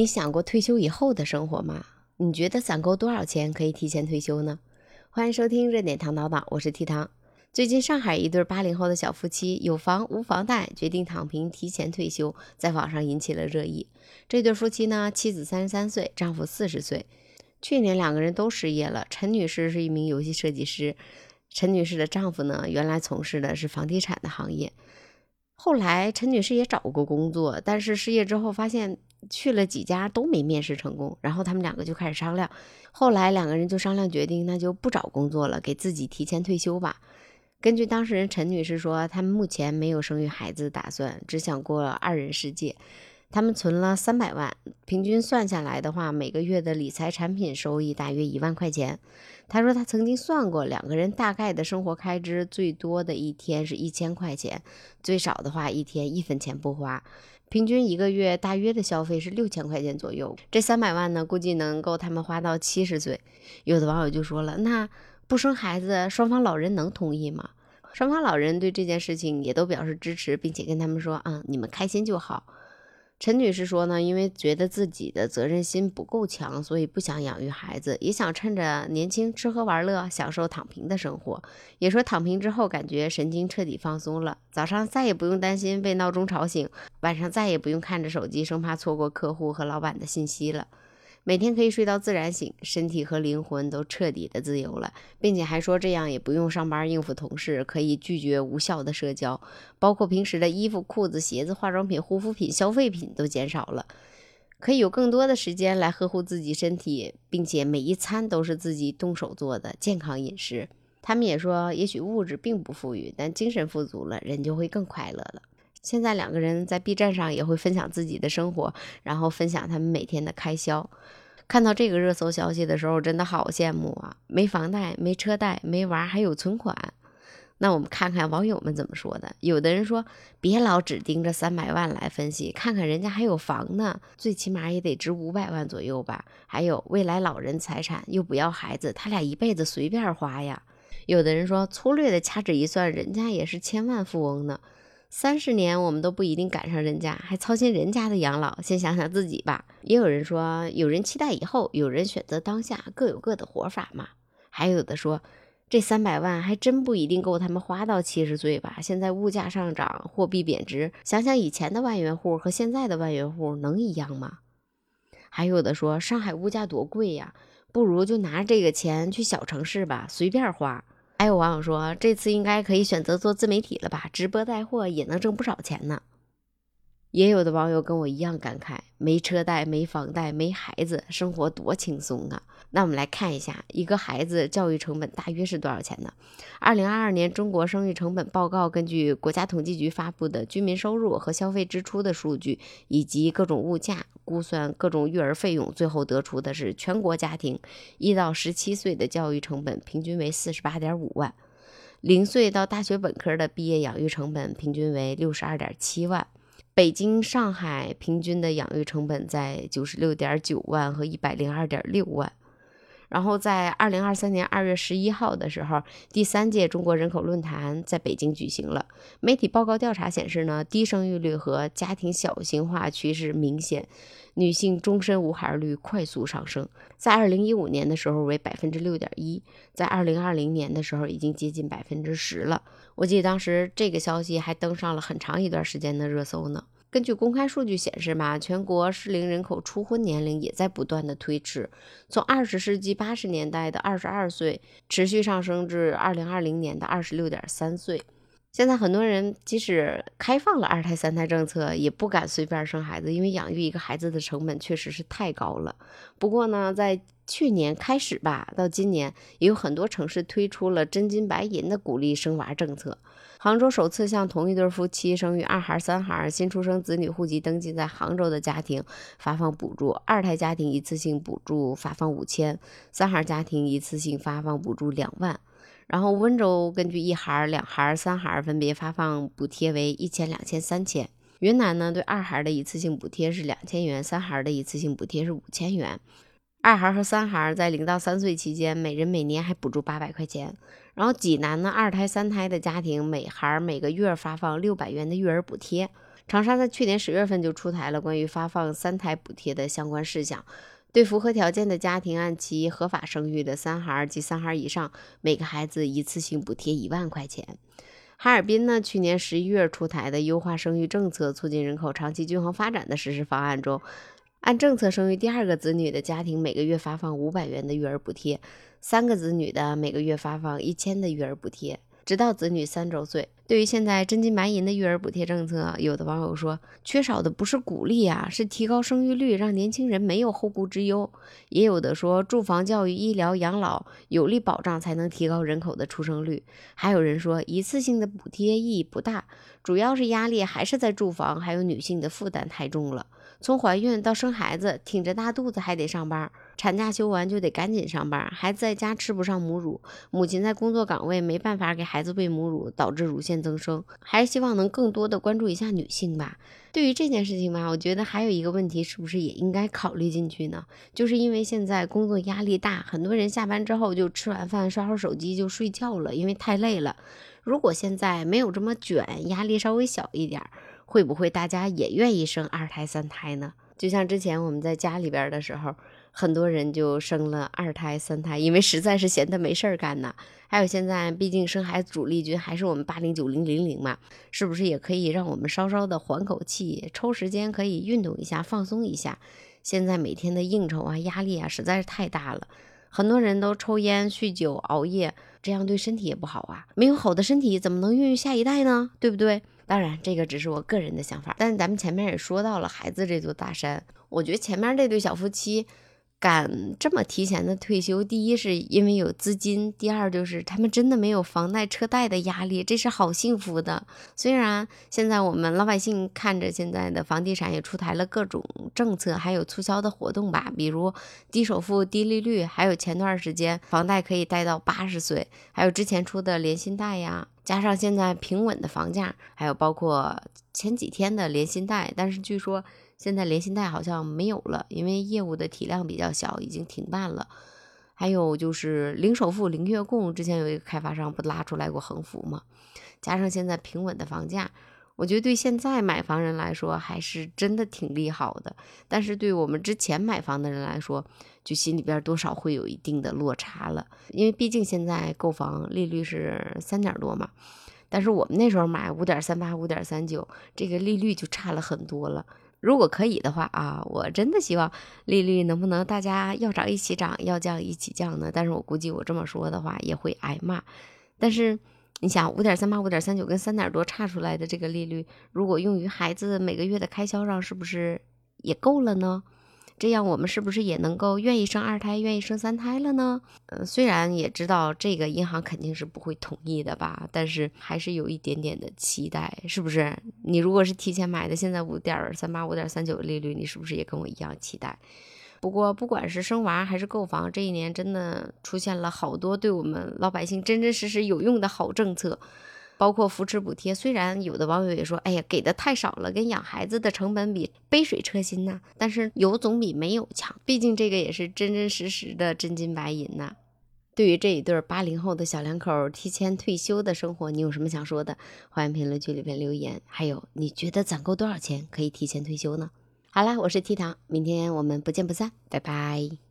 你想过退休以后的生活吗？你觉得攒够多少钱可以提前退休呢？欢迎收听热点糖叨叨，我是 T 糖。最近上海一对八零后的小夫妻有房无房贷，决定躺平提前退休，在网上引起了热议。这对夫妻呢，妻子三十三岁，丈夫四十岁，去年两个人都失业了。陈女士是一名游戏设计师，陈女士的丈夫呢，原来从事的是房地产的行业。后来陈女士也找过工作，但是失业之后发现去了几家都没面试成功，然后他们两个就开始商量。后来两个人就商量决定，那就不找工作了，给自己提前退休吧。根据当事人陈女士说，他们目前没有生育孩子打算，只想过二人世界。他们存了三百万，平均算下来的话，每个月的理财产品收益大约一万块钱。他说他曾经算过，两个人大概的生活开支，最多的一天是一千块钱，最少的话一天一分钱不花，平均一个月大约的消费是六千块钱左右。这三百万呢，估计能够他们花到七十岁。有的网友就说了，那不生孩子，双方老人能同意吗？双方老人对这件事情也都表示支持，并且跟他们说，啊，你们开心就好。陈女士说呢，因为觉得自己的责任心不够强，所以不想养育孩子，也想趁着年轻吃喝玩乐，享受躺平的生活。也说躺平之后感觉神经彻底放松了，早上再也不用担心被闹钟吵醒，晚上再也不用看着手机，生怕错过客户和老板的信息了。每天可以睡到自然醒，身体和灵魂都彻底的自由了，并且还说这样也不用上班应付同事，可以拒绝无效的社交，包括平时的衣服、裤子、鞋子、化妆品、护肤品、消费品都减少了，可以有更多的时间来呵护自己身体，并且每一餐都是自己动手做的健康饮食。他们也说，也许物质并不富裕，但精神富足了，人就会更快乐了。现在两个人在 B 站上也会分享自己的生活，然后分享他们每天的开销。看到这个热搜消息的时候，真的好羡慕啊！没房贷，没车贷，没娃，还有存款。那我们看看网友们怎么说的。有的人说，别老只盯着三百万来分析，看看人家还有房呢，最起码也得值五百万左右吧。还有未来老人财产又不要孩子，他俩一辈子随便花呀。有的人说，粗略的掐指一算，人家也是千万富翁呢。三十年我们都不一定赶上人家，还操心人家的养老，先想想自己吧。也有人说，有人期待以后，有人选择当下，各有各的活法嘛。还有的说，这三百万还真不一定够他们花到七十岁吧。现在物价上涨，货币贬值，想想以前的万元户和现在的万元户能一样吗？还有的说，上海物价多贵呀，不如就拿这个钱去小城市吧，随便花。还有网友说，这次应该可以选择做自媒体了吧？直播带货也能挣不少钱呢。也有的网友跟我一样感慨：没车贷、没房贷、没孩子，生活多轻松啊！那我们来看一下，一个孩子教育成本大约是多少钱呢？二零二二年中国生育成本报告根据国家统计局发布的居民收入和消费支出的数据，以及各种物价估算各种育儿费用，最后得出的是全国家庭一到十七岁的教育成本平均为四十八点五万，零岁到大学本科的毕业养育成本平均为六十二点七万。北京、上海平均的养育成本在九十六点九万和一百零二点六万。然后在二零二三年二月十一号的时候，第三届中国人口论坛在北京举行了。媒体报告调查显示呢，低生育率和家庭小型化趋势明显，女性终身无孩率快速上升。在二零一五年的时候为百分之六点一，在二零二零年的时候已经接近百分之十了。我记得当时这个消息还登上了很长一段时间的热搜呢。根据公开数据显示嘛，全国适龄人口初婚年龄也在不断的推迟，从二十世纪八十年代的二十二岁持续上升至二零二零年的二十六点三岁。现在很多人即使开放了二胎三胎政策，也不敢随便生孩子，因为养育一个孩子的成本确实是太高了。不过呢，在去年开始吧，到今年也有很多城市推出了真金白银的鼓励生娃政策。杭州首次向同一对夫妻生育二孩、三孩、新出生子女户籍登记在杭州的家庭发放补助，二胎家庭一次性补助发放五千，三孩家庭一次性发放补助两万。然后温州根据一孩、两孩、三孩分别发放补贴为一千、两千、三千。云南呢，对二孩的一次性补贴是两千元，三孩的一次性补贴是五千元。二孩和三孩在零到三岁期间，每人每年还补助八百块钱。然后济南呢，二胎三胎的家庭每孩每个月发放六百元的育儿补贴。长沙在去年十月份就出台了关于发放三胎补贴的相关事项，对符合条件的家庭，按其合法生育的三孩及三孩以上，每个孩子一次性补贴一万块钱。哈尔滨呢，去年十一月出台的优化生育政策，促进人口长期均衡发展的实施方案中，按政策生育第二个子女的家庭，每个月发放五百元的育儿补贴；三个子女的，每个月发放一千的育儿补贴。直到子女三周岁。对于现在真金白银的育儿补贴政策，有的网友说，缺少的不是鼓励啊，是提高生育率，让年轻人没有后顾之忧。也有的说，住房、教育、医疗、养老有力保障，才能提高人口的出生率。还有人说，一次性的补贴意义不大，主要是压力还是在住房，还有女性的负担太重了。从怀孕到生孩子，挺着大肚子还得上班，产假休完就得赶紧上班，孩子在家吃不上母乳，母亲在工作岗位没办法给孩子喂母乳，导致乳腺增生。还是希望能更多的关注一下女性吧。对于这件事情吧，我觉得还有一个问题，是不是也应该考虑进去呢？就是因为现在工作压力大，很多人下班之后就吃完饭刷会手机就睡觉了，因为太累了。如果现在没有这么卷，压力稍微小一点。会不会大家也愿意生二胎、三胎呢？就像之前我们在家里边的时候，很多人就生了二胎、三胎，因为实在是闲得没事儿干呐。还有现在，毕竟生孩子主力军还是我们八零九零零零嘛，是不是也可以让我们稍稍的缓口气，抽时间可以运动一下、放松一下？现在每天的应酬啊、压力啊，实在是太大了，很多人都抽烟、酗酒、熬夜，这样对身体也不好啊。没有好的身体，怎么能孕育下一代呢？对不对？当然，这个只是我个人的想法，但是咱们前面也说到了孩子这座大山，我觉得前面这对小夫妻。敢这么提前的退休，第一是因为有资金，第二就是他们真的没有房贷车贷的压力，这是好幸福的。虽然现在我们老百姓看着现在的房地产也出台了各种政策，还有促销的活动吧，比如低首付、低利率，还有前段时间房贷可以贷到八十岁，还有之前出的连心贷呀，加上现在平稳的房价，还有包括前几天的连心贷，但是据说。现在联信贷好像没有了，因为业务的体量比较小，已经停办了。还有就是零首付、零月供，之前有一个开发商不拉出来过横幅吗？加上现在平稳的房价，我觉得对现在买房人来说还是真的挺利好的。但是对我们之前买房的人来说，就心里边多少会有一定的落差了，因为毕竟现在购房利率是三点多嘛，但是我们那时候买五点三八、五点三九，这个利率就差了很多了。如果可以的话啊，我真的希望利率能不能大家要涨一起涨，要降一起降呢？但是我估计我这么说的话也会挨骂。但是你想，五点三八、五点三九跟三点多差出来的这个利率，如果用于孩子每个月的开销上，是不是也够了呢？这样我们是不是也能够愿意生二胎、愿意生三胎了呢？呃，虽然也知道这个银行肯定是不会同意的吧，但是还是有一点点的期待，是不是？你如果是提前买的，现在五点三八、五点三九的利率，你是不是也跟我一样期待？不过不管是生娃还是购房，这一年真的出现了好多对我们老百姓真真实实有用的好政策。包括扶持补贴，虽然有的网友也说，哎呀，给的太少了，跟养孩子的成本比，杯水车薪呐。但是有总比没有强，毕竟这个也是真真实实的真金白银呐。对于这一对八零后的小两口提前退休的生活，你有什么想说的？欢迎评论区里面留言。还有，你觉得攒够多少钱可以提前退休呢？好啦，我是 T 糖，明天我们不见不散，拜拜。